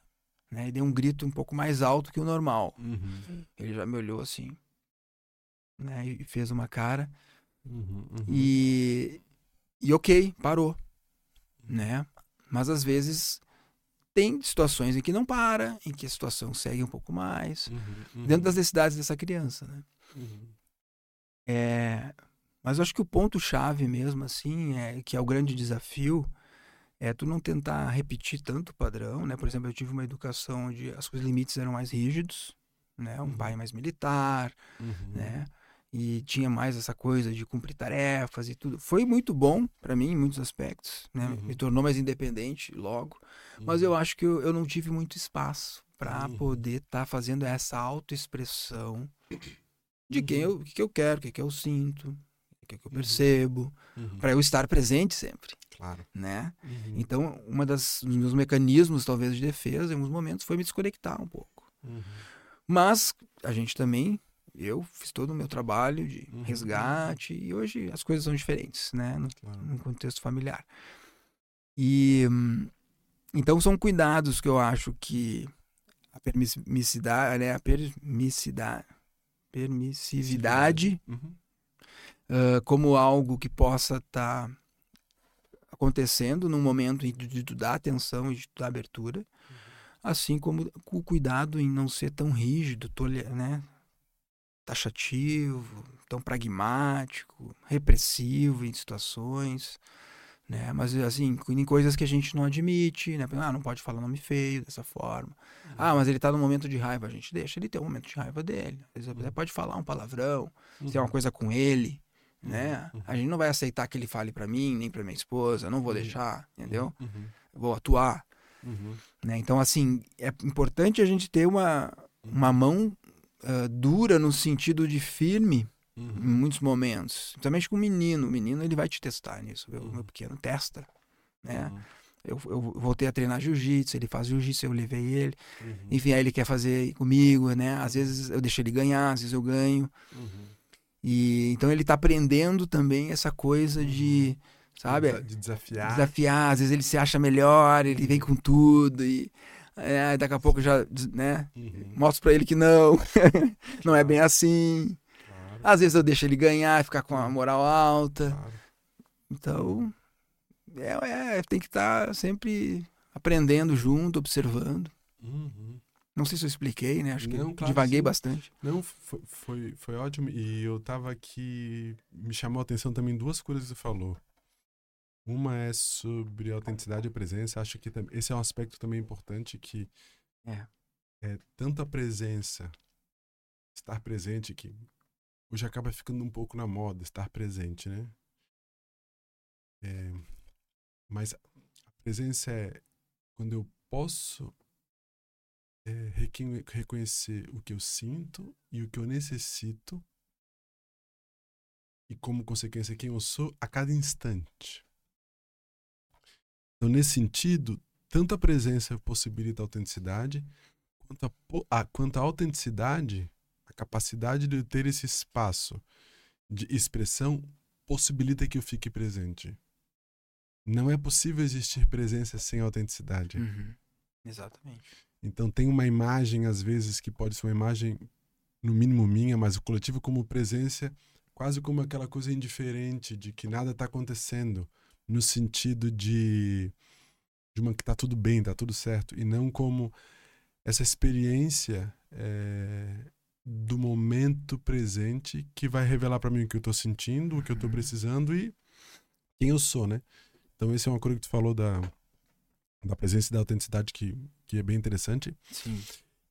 Né? E dei um grito um pouco mais alto que o normal. Uhum. Ele já me olhou assim, né? E fez uma cara. Uhum. Uhum. E, e ok, parou, né? Mas às vezes tem situações em que não para, em que a situação segue um pouco mais, Uhum, uhum, dentro das necessidades dessa criança, né? uhum. É, mas eu acho que o ponto chave mesmo, assim, é que é o grande desafio, é tu não tentar repetir tanto o padrão, né? Por exemplo, eu tive uma educação onde os limites eram mais rígidos, né? Um Uhum. pai mais militar, Uhum. né? E tinha mais essa coisa de cumprir tarefas e tudo. Foi muito bom para mim em muitos aspectos, né? Uhum. Me tornou mais independente logo, mas eu acho que eu, eu não tive muito espaço para Uhum. poder estar fazendo essa autoexpressão de quem Uhum. eu, que que eu quero, o que que eu sinto, o que que eu Uhum. percebo, Uhum. para eu estar presente sempre, Claro. né? Uhum. Então, uma das dos meus mecanismos talvez de defesa em alguns momentos foi me desconectar um pouco. Uhum. Mas a gente também, eu fiz todo o meu trabalho de Uhum. resgate e hoje as coisas são diferentes, né? No, Claro. no contexto familiar. E hum, então são cuidados que eu acho que a permissividade, né? A permissividade, permissividade Uhum. ah, como algo que possa estar acontecendo num momento de tu dar atenção e de tu dar abertura, assim como o cuidado em não ser tão rígido, né? Taxativo, tão pragmático, repressivo em situações, né? Mas assim, em coisas que a gente não admite, né? Ah, não pode falar nome feio dessa forma. Ah, mas ele tá num momento de raiva, a gente deixa ele ter um momento de raiva dele. Vezes até pode falar um palavrão, se tem uma coisa com ele, né? Uhum. A gente não vai aceitar que ele fale pra mim, nem pra minha esposa, não vou Uhum. deixar, entendeu? Uhum. Vou atuar, Uhum. né? Então, assim, é importante a gente ter uma, uma mão ah, dura no sentido de firme em Uhum. muitos momentos, principalmente com o menino. O menino ele vai te testar nisso. O Uhum. meu pequeno testa, né? Uhum. Eu, eu voltei a treinar jiu-jitsu, ele faz jiu-jitsu, eu levei ele. Uhum. Enfim, aí ele quer fazer comigo, né? Às vezes eu deixo ele ganhar, às vezes eu ganho. Uhum. E então ele tá aprendendo também essa coisa de, sabe? De desafiar. Desafiar, às vezes ele se acha melhor, ele vem com tudo e é, daqui a pouco já, né? Uhum. Mostro pra ele que não, não é bem assim. Claro, Às vezes eu deixo ele ganhar, ficar com a moral alta. claro. Então, é, é, tem que estar sempre aprendendo junto, observando. Uhum. Não sei se eu expliquei, né? Acho que Não, claro, divaguei sim. bastante. Não, foi, foi, foi ótimo. E eu tava aqui. Me chamou a atenção também duas coisas que você falou. Uma é sobre autenticidade e presença. Acho que esse é um aspecto também importante que É. é tanto a presença, estar presente, que hoje acaba ficando um pouco na moda, estar presente, né? É, mas a presença é quando eu posso é, reconhecer o que eu sinto e o que eu necessito e como consequência quem eu sou a cada instante. Então, nesse sentido, tanto a presença possibilita a autenticidade, quanto a, a, quanto a autenticidade, a capacidade de ter esse espaço de expressão, possibilita que eu fique presente. Não é possível existir presença sem autenticidade. Uhum. Exatamente. Então tem uma imagem, às vezes, que pode ser uma imagem, no mínimo minha, mas o coletivo como presença, quase como aquela coisa indiferente de que nada está acontecendo, no sentido de, de uma que está tudo bem, está tudo certo, e não como essa experiência eh, do momento presente que vai revelar para mim o que eu estou sentindo, o que eu estou Uhum. precisando e quem eu sou, né? Então esse é uma coisa que tu falou da, da presença e da autenticidade que, que é bem interessante. Sim.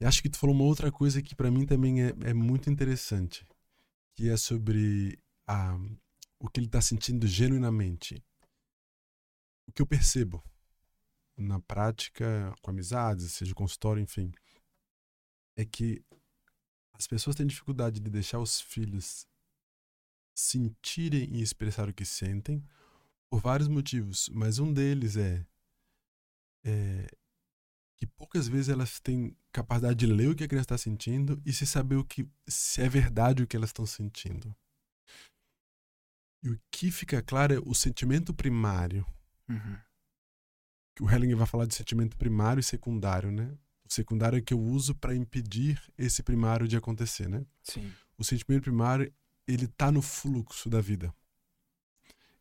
E acho que tu falou uma outra coisa que para mim também é, é muito interessante, que é sobre a, o que ele está sentindo genuinamente. Que eu percebo na prática, com amizades, seja consultório, enfim, é que as pessoas têm dificuldade de deixar os filhos sentirem e expressar o que sentem por vários motivos, mas um deles é, é que poucas vezes elas têm capacidade de ler o que a criança está sentindo e se saber o que se é verdade o que elas estão sentindo. E o que fica claro é o sentimento primário. Uhum. O Hellinger vai falar de sentimento primário e secundário, né? O secundário é que eu uso para impedir esse primário de acontecer, né? Sim. O sentimento primário, ele tá no fluxo da vida.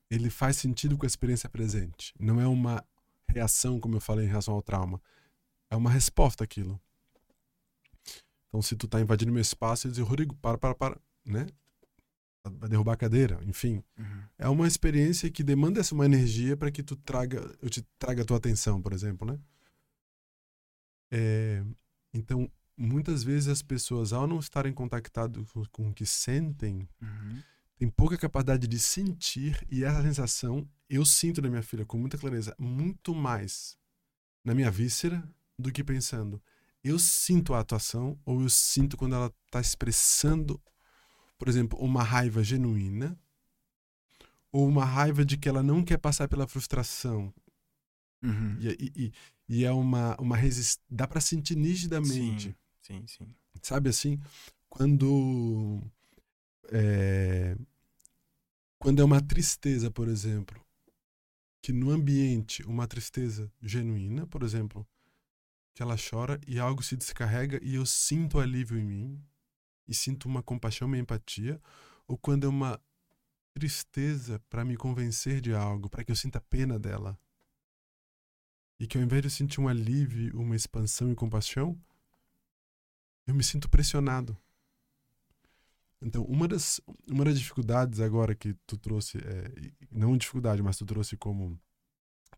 ele faz sentido com a experiência presente. Não é uma reação, como eu falei em relação ao trauma. É uma resposta àquilo. Então, se tu tá invadindo meu espaço, eu digo, Rodrigo, para, para, para, né? Vai derrubar a cadeira, enfim. Uhum. É uma experiência que demanda essa uma energia para que tu traga, eu te traga a tua atenção, por exemplo, né? É, então, muitas vezes as pessoas, ao não estarem contactadas com, com o que sentem, uhum. têm pouca capacidade de sentir e essa sensação eu sinto na minha filha com muita clareza, muito mais na minha víscera do que pensando. Eu sinto a atuação ou eu sinto quando ela está expressando por exemplo, uma raiva genuína ou uma raiva de que ela não quer passar pela frustração. Uhum. E, e, e, é uma, uma resistência. Dá para sentir nitidamente. Sim, sim, sim. Sabe assim? Quando. É, quando é uma tristeza, por exemplo, que no ambiente, uma tristeza genuína, por exemplo, que ela chora e algo se descarrega e eu sinto alívio em mim, e sinto uma compaixão, uma empatia, ou quando é uma tristeza para me convencer de algo, para que eu sinta pena dela. E que ao invés de sentir um alívio, uma expansão e compaixão, eu me sinto pressionado. Então, uma das, uma das dificuldades agora que tu trouxe, é, não dificuldade, mas tu trouxe como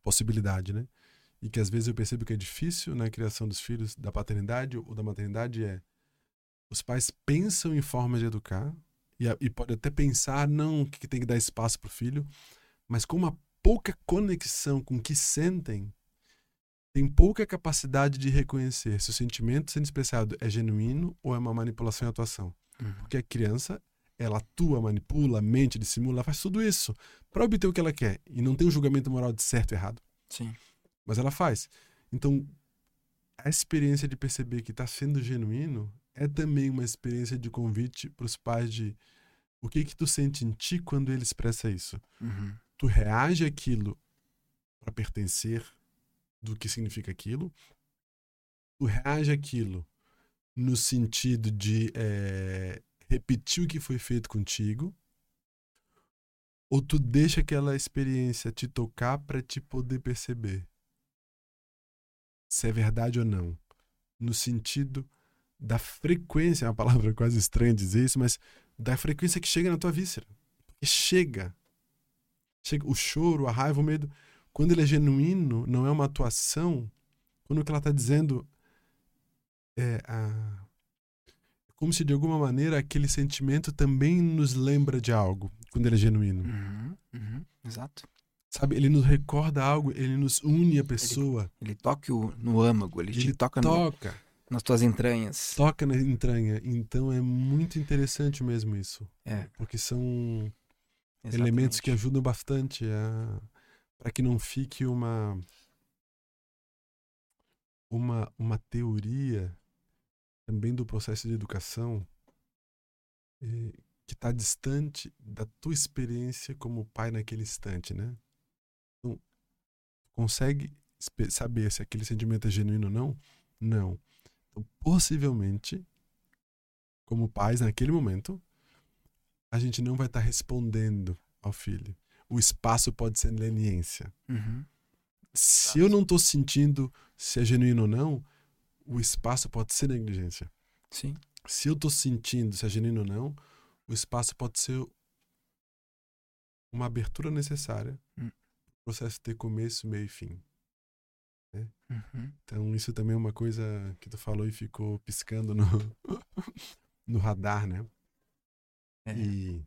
possibilidade, né? E que às vezes eu percebo que é difícil na criação dos filhos, da paternidade ou da maternidade, é os pais pensam em forma de educar e, e pode até pensar não que tem que dar espaço para o filho, mas com uma pouca conexão com o que sentem, tem pouca capacidade de reconhecer se o sentimento sendo expressado é genuíno ou é uma manipulação e atuação. Uhum. Porque a criança, ela atua, manipula, mente, dissimula, faz tudo isso para obter o que ela quer e não tem um julgamento moral de certo e errado. Sim. Mas ela faz. Então, a experiência de perceber que está sendo genuíno é também uma experiência de convite para os pais de o que que tu sente em ti quando ele expressa isso. Uhum. Tu reage àquilo para pertencer do que significa aquilo. Tu reage àquilo no sentido de é, repetir o que foi feito contigo. Ou tu deixa aquela experiência te tocar para te poder perceber se é verdade ou não. No sentido da frequência, é uma palavra quase estranha dizer isso, mas da frequência que chega na tua víscera. Porque chega. Chega o choro, a raiva, o medo. Quando ele é genuíno, não é uma atuação. Quando o que ela está dizendo é a... como se de alguma maneira aquele sentimento também nos lembra de algo, quando ele é genuíno. Uhum, uhum, exato. Sabe, ele nos recorda algo, ele nos une a pessoa. Ele, ele toca o, no âmago, ele, ele te toca, toca. No nas tuas entranhas. Toca na entranha. Então é muito interessante mesmo isso. É. Porque são Exatamente. elementos que ajudam bastante a para que não fique uma uma uma teoria também do processo de educação eh, que está distante da tua experiência como pai naquele instante, né? Então, consegue saber se aquele sentimento é genuíno ou não? Não. Então, possivelmente, como pais, naquele momento, a gente não vai estar tá respondendo ao filho. O espaço pode ser leniência. Uhum. Se eu não estou sentindo se é genuíno ou não, o espaço pode ser negligência. Sim. Se eu estou sentindo se é genuíno ou não, o espaço pode ser uma abertura necessária hum. para o processo ter começo, meio e fim. Uhum. Então isso também é uma coisa que tu falou e ficou piscando no, no radar, né? É. E,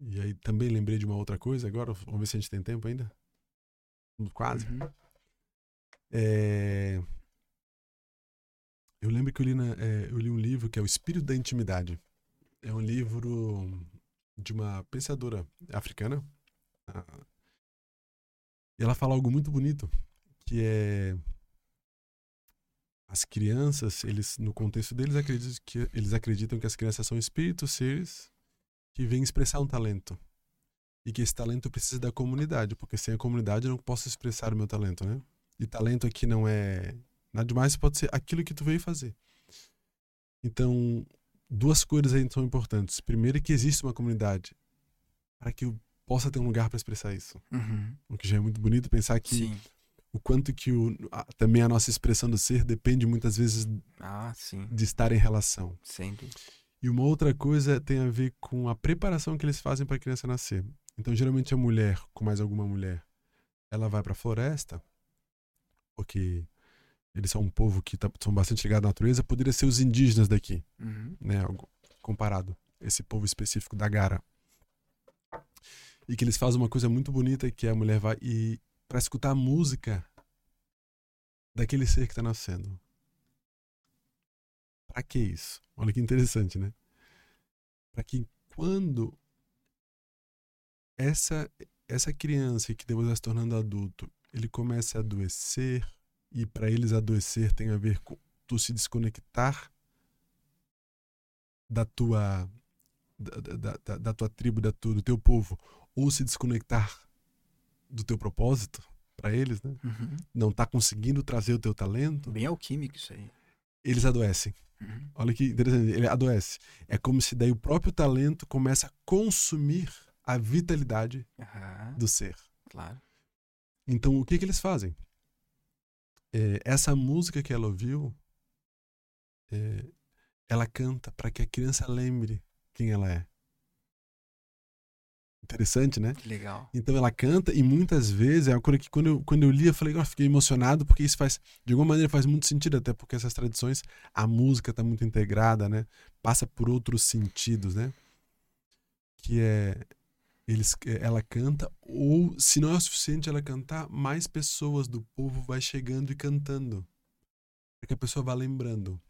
e aí também lembrei de uma outra coisa agora, vamos ver se a gente tem tempo ainda. Quase. Uhum. É... Eu lembro que eu li, na, é, eu li um livro que é O Espírito da Intimidade. É um livro de uma pensadora africana. E ela fala algo muito bonito, que é as crianças, eles no contexto deles acreditam que eles acreditam que as crianças são espíritos, seres que vêm expressar um talento. E que esse talento precisa da comunidade, porque sem a comunidade eu não posso expressar o meu talento, né? E talento aqui não é nada demais, pode ser aquilo que tu veio fazer. Então, duas coisas aí são importantes. Primeiro, que existe uma comunidade para que possa ter um lugar para expressar isso. Uhum. O que já é muito bonito pensar que Sim. O quanto que o, a, também a nossa expressão do ser depende muitas vezes Ah, de estar em relação. Sem dúvida. E uma outra coisa tem a ver com a preparação que eles fazem para a criança nascer. Então, geralmente a mulher, com mais alguma mulher, ela vai para a floresta, porque eles são um povo que tá, são bastante ligados à natureza, poderia ser os indígenas daqui, Uhum. né, comparado esse povo específico da Gara. E que eles fazem uma coisa muito bonita que a mulher vai e para escutar a música daquele ser que está nascendo. Para que isso? Olha que interessante, né? Para que quando essa essa criança que depois vai se tornando adulto, ele começa a adoecer e para eles adoecer tem a ver com tu se desconectar da tua da, da, da, da tua tribo, da tu, do teu povo, ou se desconectar do teu propósito para eles, né? Uhum. Não tá conseguindo trazer o teu talento, Bem alquímico isso aí. eles adoecem. Uhum. Olha que interessante, ele adoece. É como se daí o próprio talento começa a consumir a vitalidade Aham, do ser. claro. Então, o que que eles fazem? É, essa música que ela ouviu, é, ela canta para que a criança lembre quem ela é. Interessante, né? Que legal. Então ela canta e muitas vezes é uma coisa que quando eu, quando eu li eu falei, ah, fiquei emocionado porque isso faz, de alguma maneira faz muito sentido, até porque essas tradições, a música está muito integrada, né? Passa por outros sentidos, né? Que é eles, ela canta ou se não é o suficiente ela cantar, mais pessoas do povo vai chegando e cantando, para que a pessoa vá lembrando.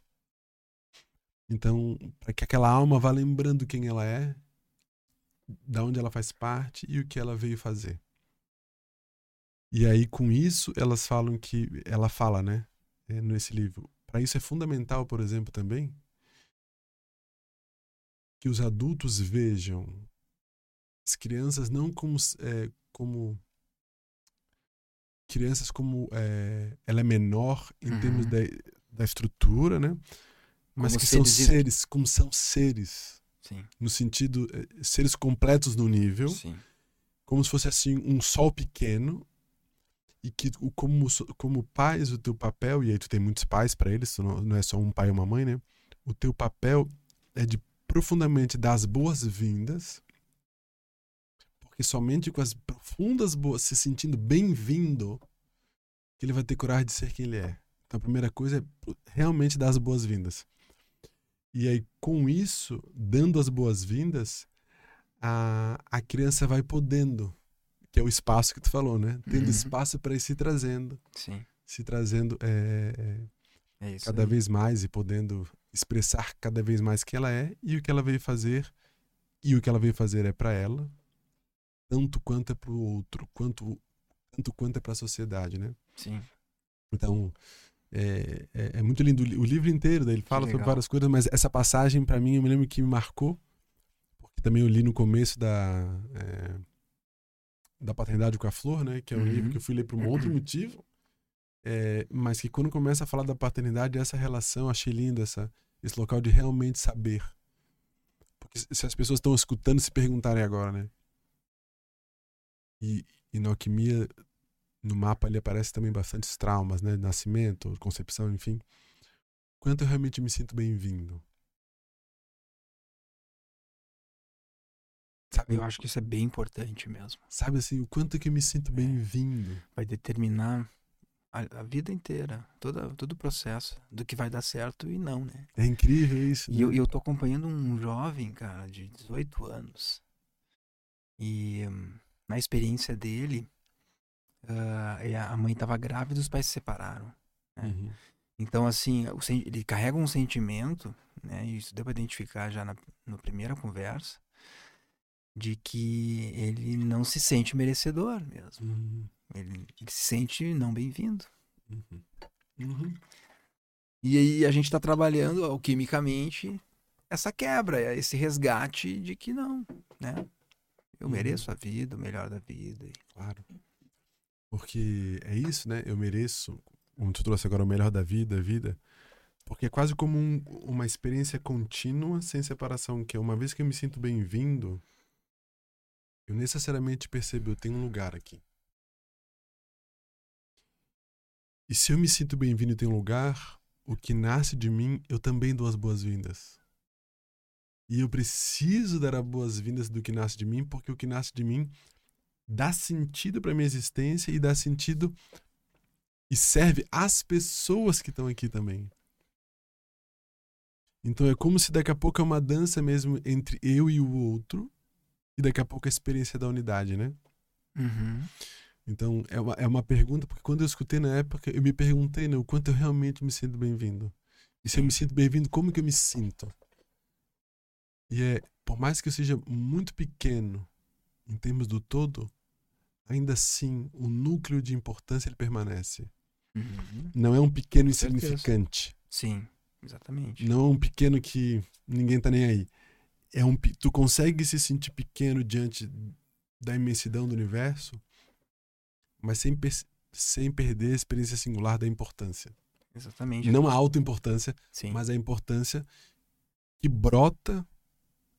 Então, para que aquela alma vá lembrando quem ela é, da onde ela faz parte e o que ela veio fazer. E aí, com isso, elas falam que. Ela fala, né? é, nesse livro. Para isso é fundamental, por exemplo, também, que os adultos vejam as crianças não como. é, como crianças como. é, ela é menor em Uhum. termos da, da estrutura, né? Mas Como que são seres- seres, como são seres Sim, no sentido eh, seres completos no nível, sim. como se fosse assim um sol pequeno e que como como pais o teu papel e aí tu tem muitos pais para eles, não, não é só um pai e uma mãe, né? O teu papel é de profundamente dar as boas-vindas, porque somente com as profundas boas, se sentindo bem-vindo, que ele vai ter coragem de ser quem ele é. Então a primeira coisa é realmente dar as boas-vindas. E aí, com isso, dando as boas-vindas, a, a criança vai podendo, que é o espaço que tu falou, né? Tendo Uhum. espaço para ir se trazendo, Sim. se trazendo é, é, É cada aí. vez mais e podendo expressar cada vez mais quem ela é e o que ela veio fazer. E o que ela veio fazer é para ela, tanto quanto é para o outro, quanto, tanto quanto é para a sociedade, né? Sim. Então, é, é, é muito lindo. O li- O livro inteiro, daí ele fala sobre várias coisas, mas essa passagem, para mim, eu me lembro que me marcou, porque também eu li no começo da, é, da Paternidade com a Flor, né? Que é um Uhum. livro que eu fui ler por um outro motivo, é, mas que quando começa a falar da paternidade, essa relação, achei lindo essa, esse local de realmente saber. Porque se- se as pessoas estão escutando, se perguntarem agora, né? E, e na alquimia no mapa ali aparece também bastantes traumas, né? Nascimento, concepção, enfim. Quanto eu realmente me sinto bem-vindo. Sabe, Eu acho que isso é bem importante mesmo. sabe assim, o quanto que eu me sinto bem-vindo. Vai determinar a, a vida inteira, toda, todo o processo do que vai dar certo e não, né? É incrível isso. E eu, né? eu tô acompanhando um jovem, cara, de 18 anos. E hum, na experiência dele, ah, e a mãe tava grávida e os pais se separaram. né? Uhum. Então, assim, ele carrega um sentimento, né? E isso deu pra identificar já na, na primeira conversa, de que ele não se sente merecedor mesmo. Uhum. Ele, ele se sente não bem-vindo. Uhum. Uhum. E aí a gente tá trabalhando alquimicamente essa quebra, esse resgate de que não, né? Eu Uhum. mereço a vida, o melhor da vida. Claro. Porque é isso, né? Eu mereço, como tu trouxe agora, o melhor da vida, vida. Porque é quase como um- uma experiência contínua sem separação, que é uma vez que eu me sinto bem-vindo, eu necessariamente percebo, eu tenho um lugar aqui. E se eu me sinto bem-vindo e tenho um lugar, o que nasce de mim, eu também dou as boas-vindas. E eu preciso dar as boas-vindas do que nasce de mim, porque o que nasce de mim dá sentido para minha existência e dá sentido e serve às pessoas que estão aqui também. Então é como se daqui a pouco é uma dança mesmo entre eu e o outro, e daqui a pouco a experiência da unidade, né? Uhum. Então é uma, é uma pergunta, porque quando eu escutei na época, eu me perguntei né, o quanto eu realmente me sinto bem-vindo. E se eu me sinto bem-vindo, como que eu me sinto? E é, por mais que eu seja muito pequeno em termos do todo, ainda assim o núcleo de importância ele permanece. Uhum. Não é um pequeno insignificante. Sim, exatamente. Não é um pequeno que ninguém tá nem aí. É um, tu consegue se sentir pequeno diante da imensidão do universo, mas sem, per- sem perder a experiência singular da importância. Exatamente. Não a autoimportância, Sim. mas a importância que brota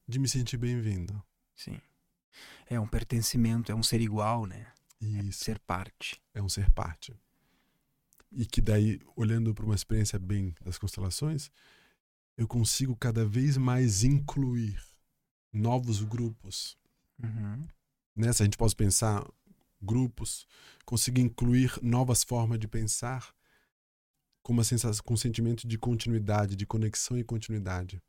de me sentir bem-vindo. Sim. É um pertencimento, é um ser igual, né? Isso. Ser parte. é um ser parte. E que daí, olhando para uma experiência bem das constelações, eu consigo cada vez mais incluir novos grupos. Uhum. Nessa a gente pode pensar grupos, conseguir incluir novas formas de pensar com uma sensação, com um sentimento de continuidade, de conexão e continuidade.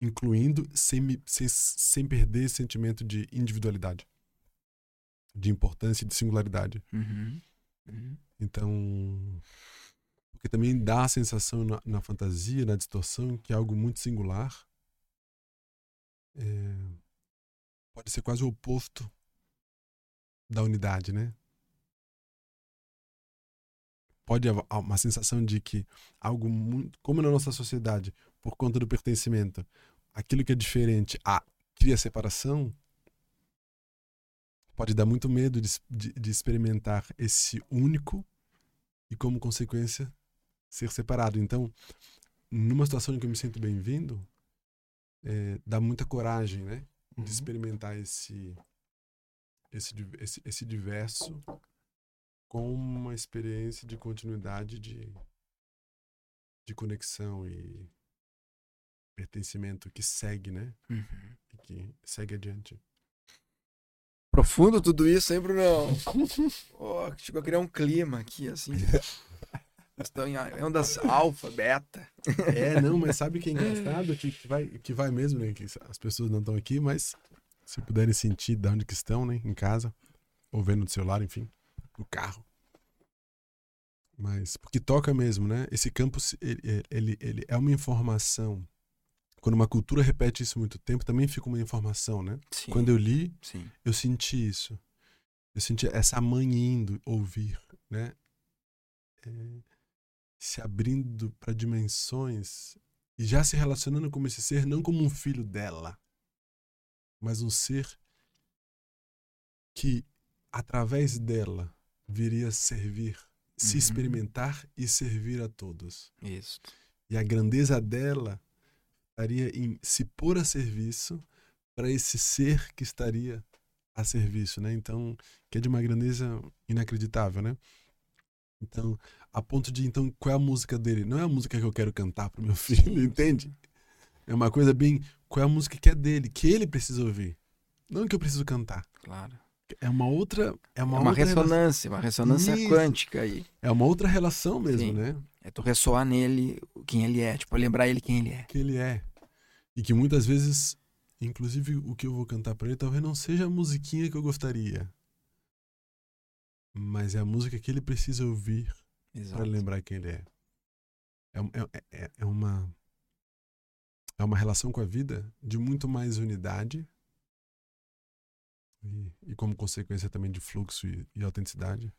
Incluindo sem, sem, sem perder esse sentimento de individualidade, de importância e de singularidade. Uhum. Uhum. Então, porque também dá a sensação na, na fantasia, na distorção, que é algo muito singular. É, pode ser quase o oposto da unidade, né? Pode haver uma sensação de que algo muito, como na nossa sociedade, por conta do pertencimento, aquilo que é diferente a cria separação, pode dar muito medo de, de, de experimentar esse único e, como consequência, ser separado. Então, numa situação em que eu me sinto bem-vindo, é, dá muita coragem, né? De Uhum. experimentar esse, esse, esse, esse diverso com uma experiência de continuidade, de, de conexão e pertencimento que segue, né? Uhum. E que segue adiante. Profundo tudo isso, hein, Brunão? oh, chegou a criar um clima aqui, assim. Estão em ondas alfa, beta. É, não, mas sabe que é engraçado? Que, que, vai, que vai mesmo, né? Que as pessoas não estão aqui, mas se puderem sentir de onde que estão, né? Em casa, ou vendo no celular, enfim, no carro. Mas, porque toca mesmo, né? Esse campo, ele, ele, ele é uma informação. Quando uma cultura repete isso muito tempo, também fica uma informação, né? Sim. Quando eu li, Sim. eu senti isso. Eu senti essa mãe indo ouvir, né? É, se abrindo para dimensões e já se relacionando com esse ser não como um filho dela, mas um ser que através dela viria servir, se Uhum. experimentar e servir a todos. Isso. E a grandeza dela estaria em se pôr a serviço para esse ser que estaria a serviço, né? Então, que é de uma grandeza inacreditável, né? Então, a ponto de, então, qual é a música dele? Não é a música que eu quero cantar pro meu filho, entende? É uma coisa bem, qual é a música que é dele, que ele precisa ouvir. Não que eu preciso cantar. Claro. É uma outra, é É uma, uma outra relação, ressonância, uma ressonância Isso. quântica aí. é uma outra relação mesmo, Sim. né? É tu ressoar nele quem ele é, tipo, lembrar ele quem ele é. que ele é. E que muitas vezes, inclusive o que eu vou cantar pra ele, talvez não seja a musiquinha que eu gostaria. Mas é a música que ele precisa ouvir para lembrar quem ele é. É, um- é, é, é uma é uma relação com a vida de muito mais unidade e, e como consequência também de fluxo e, e autenticidade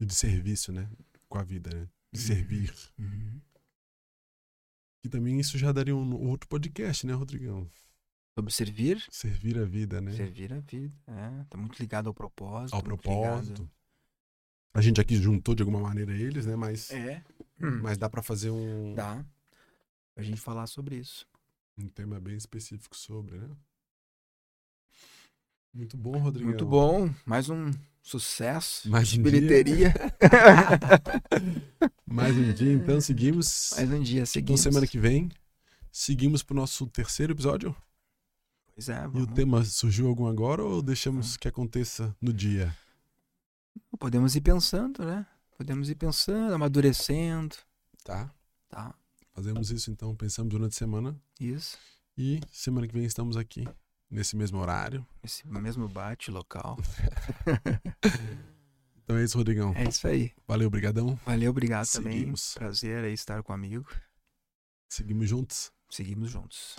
e de serviço, né, com a vida, né, de Uhum. servir. Uhum. E também isso já daria um outro podcast, né, Rodrigão? Sobre servir, Servir a vida, né? servir a vida. É, tá muito ligado ao propósito. Ao propósito. A gente aqui juntou de alguma maneira eles, né? Mas, É. Mas dá pra fazer um, Dá. Pra gente falar sobre isso. um tema bem específico sobre, né? Muito bom, Rodrigo. Muito bom. Mais um sucesso. Mais um bilheteria. Mais um dia, então seguimos. Mais um dia, Então seguimos. semana que vem seguimos pro nosso terceiro episódio. Pois é, E o vamos. tema surgiu algum agora ou deixamos que aconteça no dia? Podemos ir pensando, né? Podemos ir pensando, amadurecendo. Tá? Tá, Fazemos isso então, pensamos durante a semana. isso. E semana que vem estamos aqui, nesse mesmo horário. Esse mesmo bate local. Então é isso, Rodrigão. É isso aí. Valeu, brigadão. Valeu, obrigado também. Seguimos. Prazer aí estar com amigo. Seguimos juntos. Seguimos juntos.